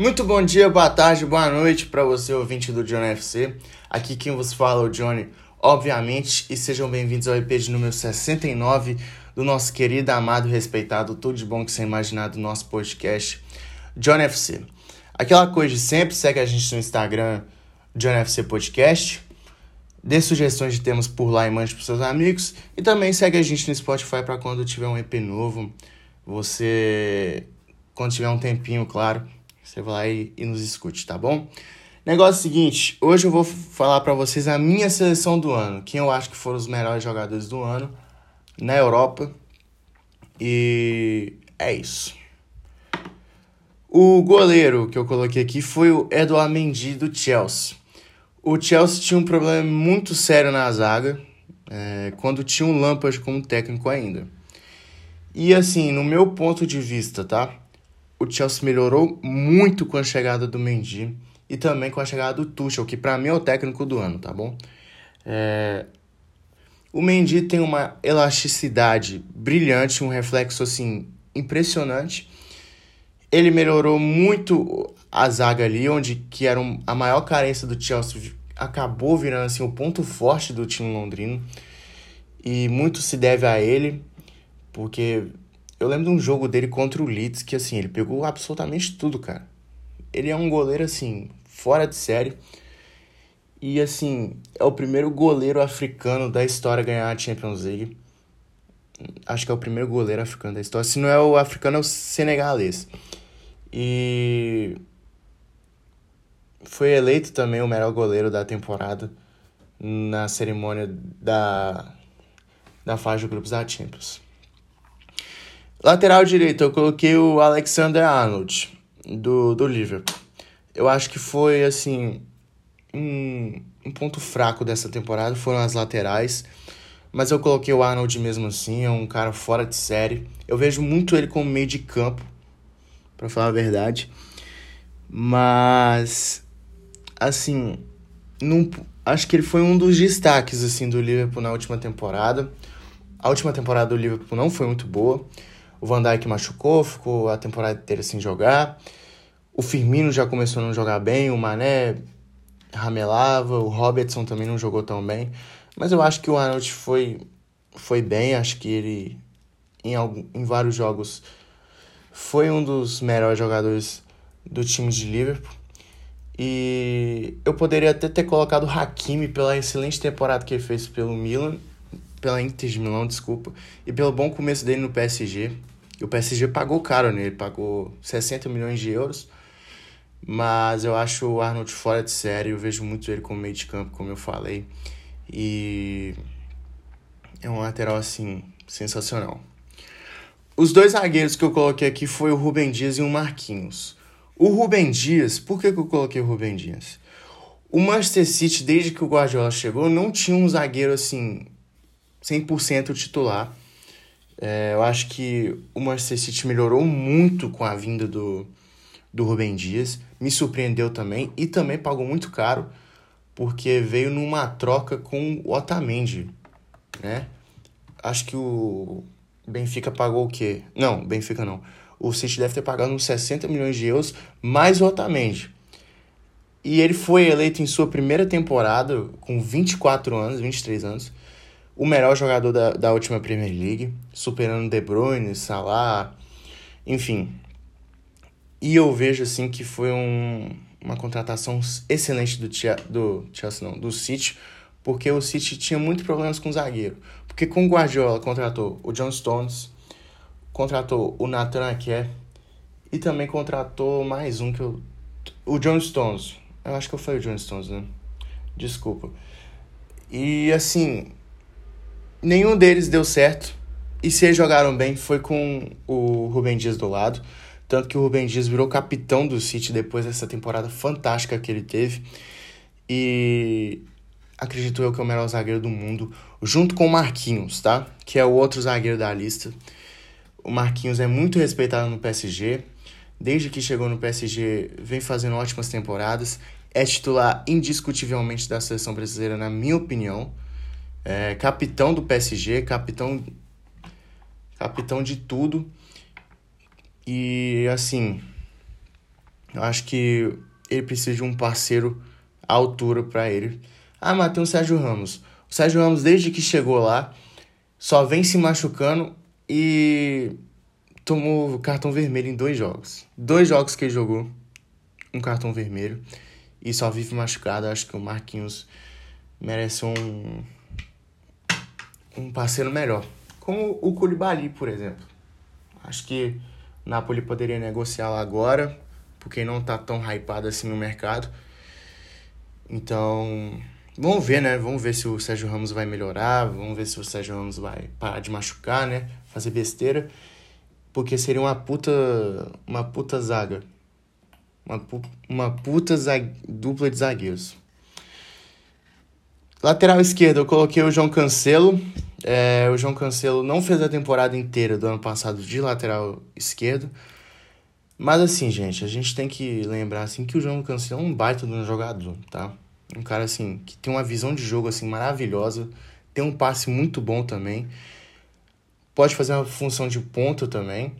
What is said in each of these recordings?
Muito bom dia, boa tarde, boa noite para você, ouvinte do Johnny FC. Aqui quem vos fala é o Johnny, obviamente, e sejam bem-vindos ao EP de número 69 do nosso querido, amado respeitado, tudo de bom que você imaginar do nosso podcast, Johnny FC. Aquela coisa de sempre, segue a gente no Instagram, Johnny FC Podcast. Dê sugestões de temas por lá e mande para seus amigos. E também segue a gente no Spotify para quando tiver um EP novo, você, quando tiver um tempinho, claro, você vai lá e, e nos escute, tá bom? Negócio seguinte, hoje eu vou falar para vocês a minha seleção do ano, quem eu acho que foram os melhores jogadores do ano na Europa. E é isso. O goleiro que eu coloquei aqui foi o Eduardo Mendy do Chelsea. O Chelsea tinha um problema muito sério na zaga, é, quando tinha um Lampard como técnico ainda. E assim, no meu ponto de vista, tá? O Chelsea melhorou muito com a chegada do Mendy e também com a chegada do Tuchel, que para mim é o técnico do ano, tá bom? É... O Mendy tem uma elasticidade brilhante, um reflexo assim impressionante. Ele melhorou muito a zaga ali, onde que era a maior carência do Chelsea, acabou virando assim o ponto forte do time londrino. E muito se deve a ele. Porque eu lembro de um jogo dele contra o Leeds que, assim, ele pegou absolutamente tudo, cara. Ele é um goleiro, assim, fora de série. E, assim, é o primeiro goleiro africano da história a ganhar a Champions League. Acho que é o primeiro goleiro africano da história. Se não é o africano, é o senegalês. E foi eleito também o melhor goleiro da temporada na cerimônia da, da fase de grupos da Champions. Lateral direito, eu coloquei o Alexander Arnold, do, do Liverpool. Eu acho que foi, assim, um, um ponto fraco dessa temporada, foram as laterais. Mas eu coloquei o Arnold mesmo assim, é um cara fora de série. Eu vejo muito ele como meio de campo, para falar a verdade. Mas, assim, não, acho que ele foi um dos destaques, assim, do Liverpool na última temporada. A última temporada do Liverpool não foi muito boa. O Van Dijk machucou, ficou a temporada inteira sem jogar. O Firmino já começou a não jogar bem, o Mané ramelava, o Robertson também não jogou tão bem. Mas eu acho que o Arnold foi, foi bem, acho que ele em, algum, em vários jogos foi um dos melhores jogadores do time de Liverpool. E eu poderia até ter colocado o Hakimi pela excelente temporada que ele fez pelo Milan, pela Inter de Milão, desculpa, e pelo bom começo dele no PSG. E o PSG pagou caro nele, pagou 60 milhões de euros. Mas eu acho o Arnold fora de série, eu vejo muito ele como meio de campo, como eu falei. E é um lateral assim sensacional. Os dois zagueiros que eu coloquei aqui foi o Rubem Dias e o Marquinhos. O Rubem Dias, por que, que eu coloquei o Rubem Dias? O Manchester City, desde que o Guardiola chegou, não tinha um zagueiro assim 100% titular. É, eu acho que o Manchester City melhorou muito com a vinda do, do Rubem Dias. Me surpreendeu também e também pagou muito caro porque veio numa troca com o Otamendi, né? Acho que o Benfica pagou o quê? Não, Benfica não. O City deve ter pagado uns 60 milhões de euros mais o Otamendi. E ele foi eleito em sua primeira temporada, com 24 anos, 23 anos, o melhor jogador da, da última Premier League, superando De Bruyne, Salah, enfim. E eu vejo assim que foi um, uma contratação excelente do, do Chelsea, não, do City, porque o City tinha muitos problemas com o zagueiro. Porque com o Guardiola contratou o John Stones, contratou o Nathan Ake e também contratou mais um que eu. O John Stones. Eu acho que falei o John Stones, né? Desculpa. E assim, nenhum deles deu certo. E se eles jogaram bem, foi com o Rubem Dias do lado. Tanto que o Rubem Dias virou capitão do City depois dessa temporada fantástica que ele teve. E acredito eu que é o melhor zagueiro do mundo, junto com o Marquinhos, tá? Que é o outro zagueiro da lista. O Marquinhos é muito respeitado no PSG. Desde que chegou no PSG, vem fazendo ótimas temporadas. É titular indiscutivelmente da seleção brasileira, na minha opinião é, capitão do PSG, capitão, capitão de tudo. E assim, Eu acho que ele precisa de um parceiro à altura para ele. Ah, mas tem o Sérgio Ramos. O Sérgio Ramos, desde que chegou lá, só vem se machucando e tomou cartão vermelho em dois jogos. Dois jogos que ele jogou, um cartão vermelho e só vive machucado. Acho que o Marquinhos merece um, um parceiro melhor. Como o Koulibaly, por exemplo. Acho que o Napoli poderia negociá-lo agora, porque não tá tão hypado assim no mercado. Então, vamos ver, né? Vamos ver se o Sérgio Ramos vai melhorar, vamos ver se o Sérgio Ramos vai parar de machucar, né? Fazer besteira. Porque seria uma puta. Uma puta zaga. Uma, uma puta zag, dupla de zagueiros. Lateral esquerdo, eu coloquei o João Cancelo. É, o João Cancelo não fez a temporada inteira do ano passado de lateral esquerdo. Mas assim, gente, a gente tem que lembrar assim que o João Cancelo é um baita de um jogador, tá? Um cara assim que tem uma visão de jogo assim maravilhosa, tem um passe muito bom também. Pode fazer uma função de ponta também.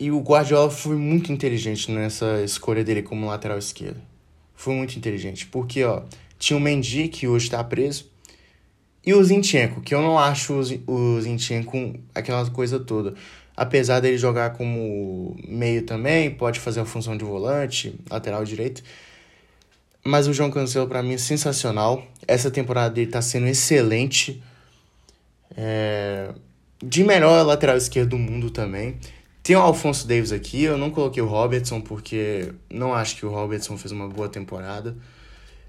E o Guardiola foi muito inteligente nessa escolha dele como lateral esquerdo. Foi muito inteligente, porque ó, tinha o Mendy que hoje está preso e o Zinchenko, que eu não acho o Zinchenko aquela coisa toda. Apesar dele jogar como meio também, pode fazer a função de volante, lateral direito. Mas o João Cancelo, para mim, é sensacional. Essa temporada dele tá sendo excelente. É... De melhor lateral esquerdo do mundo também. Tem o Alfonso Davis aqui, eu não coloquei o Robertson porque não acho que o Robertson fez uma boa temporada.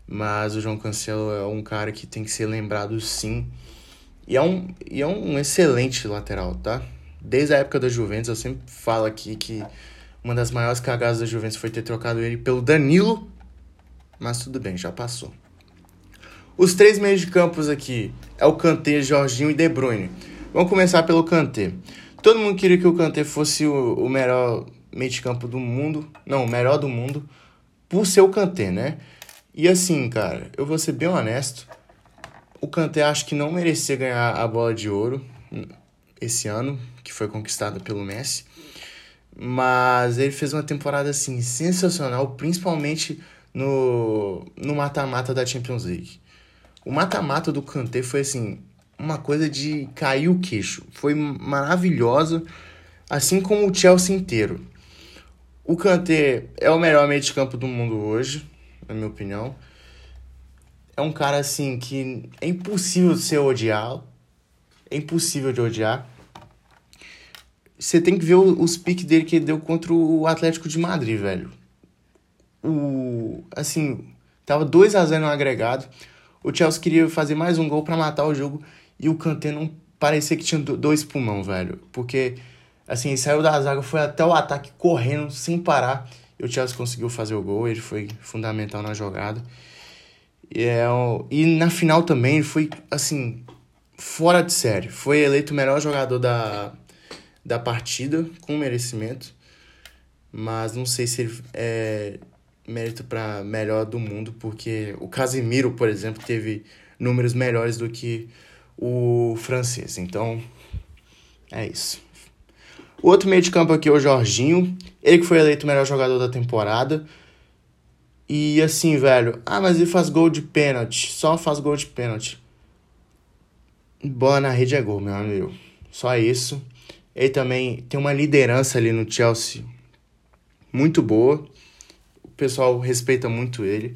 Mas o João Cancelo é um cara que tem que ser lembrado sim. E é um, e é um excelente lateral, tá? Desde a época da Juventus, eu sempre falo aqui que uma das maiores cagadas da Juventus foi ter trocado ele pelo Danilo. Mas tudo bem, já passou. Os três meios de campos aqui é o Kanté, Jorginho e De Bruyne. Vamos começar pelo Kanté. Todo mundo queria que o Kanté fosse o, o melhor meio de campo do mundo. Não, o melhor do mundo. Por ser o Kanté, né? E assim, cara, eu vou ser bem honesto. O Kanté acho que não merecia ganhar a bola de ouro esse ano, que foi conquistada pelo Messi. Mas ele fez uma temporada assim sensacional, principalmente no no mata-mata da Champions League. O mata-mata do Kanté foi assim, uma coisa de cair o queixo. Foi maravilhosa, assim como o Chelsea inteiro. O Kanté é o melhor meio de campo do mundo hoje, na minha opinião. É um cara assim que é impossível de ser odiado. É impossível de odiar. Você tem que ver os piques dele que ele deu contra o Atlético de Madrid, velho. O assim, tava 2 a 0 no agregado. O Chelsea queria fazer mais um gol para matar o jogo e o Kanté não parecia que tinha dois pulmão, velho. Porque assim, saiu da zaga, foi até o ataque correndo sem parar e o Chelsea conseguiu fazer o gol, ele foi fundamental na jogada. E, é, e na final também foi, assim, fora de série. Foi eleito o melhor jogador da, da partida, com merecimento. Mas não sei se ele é mérito para melhor do mundo, porque o Casemiro, por exemplo, teve números melhores do que o francês. Então, é isso. Outro meio de campo aqui é o Jorginho. Ele que foi eleito o melhor jogador da temporada. E assim, velho. Ah, mas ele faz gol de pênalti. Só faz gol de pênalti. Bola na rede é gol, meu amigo. Só isso. Ele também tem uma liderança ali no Chelsea muito boa. O pessoal respeita muito ele.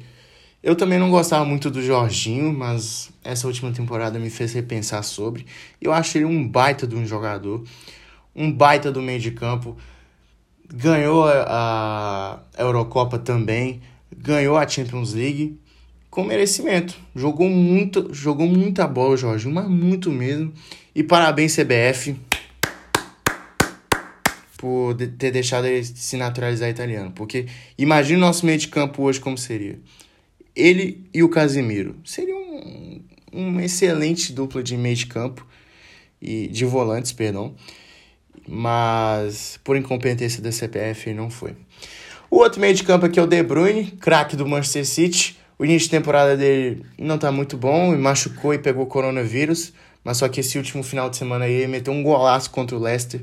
Eu também não gostava muito do Jorginho, mas essa última temporada me fez repensar sobre. Eu acho ele um baita de um jogador um baita do meio de campo, ganhou a Eurocopa também, ganhou a Champions League com merecimento. Jogou muito, jogou muita bola, Jorge, mas muito mesmo. E parabéns CBF por ter deixado ele se naturalizar italiano, porque imagina o nosso meio de campo hoje como seria. Ele e o Casimiro. Seria um, um excelente dupla de meio de campo e de volantes, perdão mas por incompetência da CPF não foi. O outro meio de campo aqui é o De Bruyne, craque do Manchester City. O início de temporada dele não tá muito bom, e machucou e pegou coronavírus, mas só que esse último final de semana aí ele meteu um golaço contra o Leicester.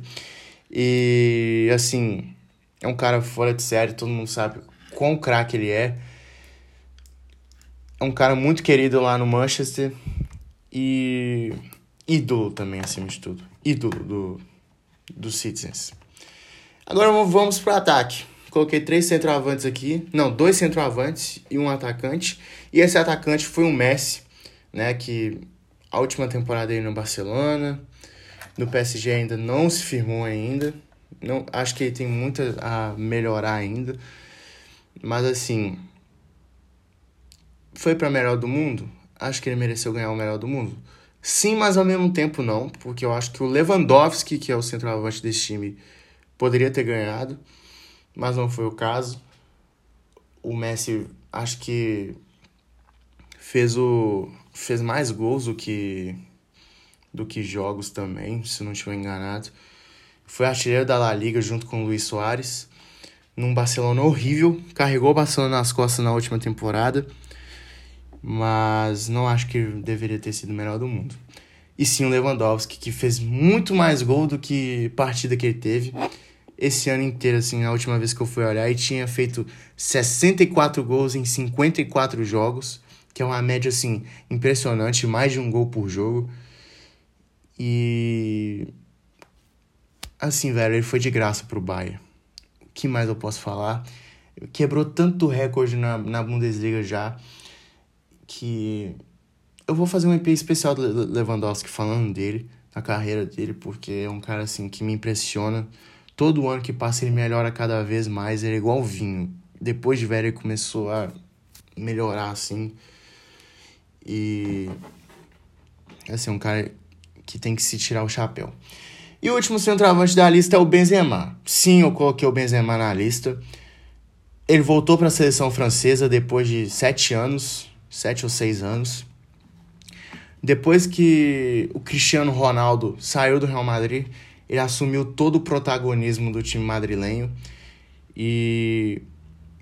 E assim, é um cara fora de série, todo mundo sabe quão craque ele é. É um cara muito querido lá no Manchester e ídolo também, acima de tudo. Ídolo do, do Citizens. Agora vamos pro ataque. Coloquei três centroavantes aqui. Não, dois centroavantes e um atacante. E esse atacante foi o Messi, né? Que a última temporada aí no Barcelona. No PSG ainda não se firmou ainda. Não, acho que ele tem muito a melhorar ainda. Mas assim. Foi para melhor do mundo? Acho que ele mereceu ganhar o melhor do mundo. Sim, mas ao mesmo tempo não, porque eu acho que o Lewandowski, que é o centroavante desse time, poderia ter ganhado, mas não foi o caso. O Messi, acho que fez o fez mais gols do que do que jogos também, se não estiver enganado. Foi artilheiro da La Liga junto com o Luiz Soares, num Barcelona horrível, carregou o Barcelona nas costas na última temporada, mas não acho que deveria ter sido o melhor do mundo. E sim o Lewandowski, que fez muito mais gol do que partida que ele teve esse ano inteiro, assim, a última vez que eu fui olhar, e tinha feito 64 gols em 54 jogos, que é uma média, assim, impressionante, mais de um gol por jogo. E. Assim, velho, ele foi de graça pro Bayern. O que mais eu posso falar? Quebrou tanto recorde na, na Bundesliga já que eu vou fazer um EP especial do Lewandowski falando dele, da carreira dele, porque é um cara assim que me impressiona. Todo ano que passa ele melhora cada vez mais, ele é igual vinho. Depois de velho ele começou a melhorar assim. E assim, um cara que tem que se tirar o chapéu. E o último centroavante da lista é o Benzema. Sim, eu coloquei o Benzema na lista. Ele voltou para a seleção francesa depois de sete anos, sete ou seis anos. Depois que o Cristiano Ronaldo saiu do Real Madrid, ele assumiu todo o protagonismo do time madrilenho. E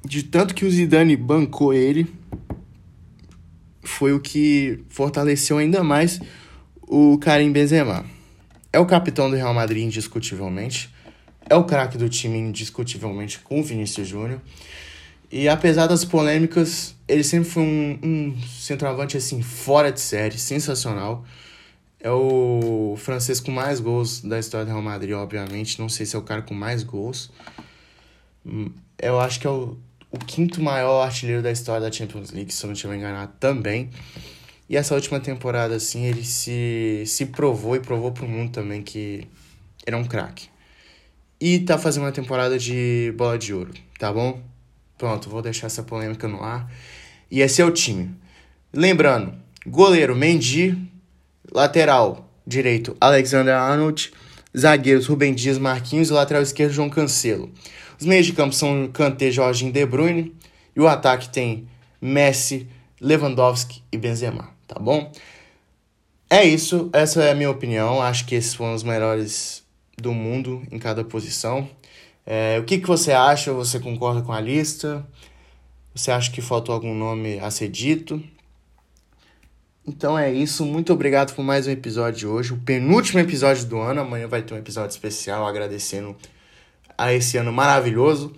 de tanto que o Zidane bancou ele, foi o que fortaleceu ainda mais o Karim Benzema. É o capitão do Real Madrid indiscutivelmente. É o craque do time indiscutivelmente com o Vinícius Júnior. E apesar das polêmicas, ele sempre foi um, um centroavante assim fora de série, sensacional. É o francês com mais gols da história do Real Madrid, obviamente. Não sei se é o cara com mais gols. Hum, eu acho que é o, o quinto maior artilheiro da história da Champions League, se eu não estiver enganado, também. E essa última temporada, assim, ele se, se provou e provou pro mundo também que ele é um craque. E tá fazendo uma temporada de bola de ouro, tá bom? Pronto, vou deixar essa polêmica no ar. E esse é o time. Lembrando, goleiro Mendy, lateral direito Alexander Arnold, zagueiros Rubem Dias, Marquinhos e lateral esquerdo João Cancelo. Os meios de campo são Kanté, Jorginho, De Bruyne e o ataque tem Messi, Lewandowski e Benzema, tá bom? É isso, essa é a minha opinião. Acho que esses foram os melhores do mundo em cada posição. É, o que, que você acha? Você concorda com a lista? Você acha que faltou algum nome a ser dito? Então é isso. Muito obrigado por mais um episódio de hoje. O penúltimo episódio do ano. Amanhã vai ter um episódio especial agradecendo a esse ano maravilhoso.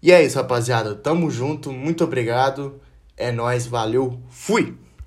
E é isso, rapaziada. Tamo junto. Muito obrigado. É nós, valeu. Fui.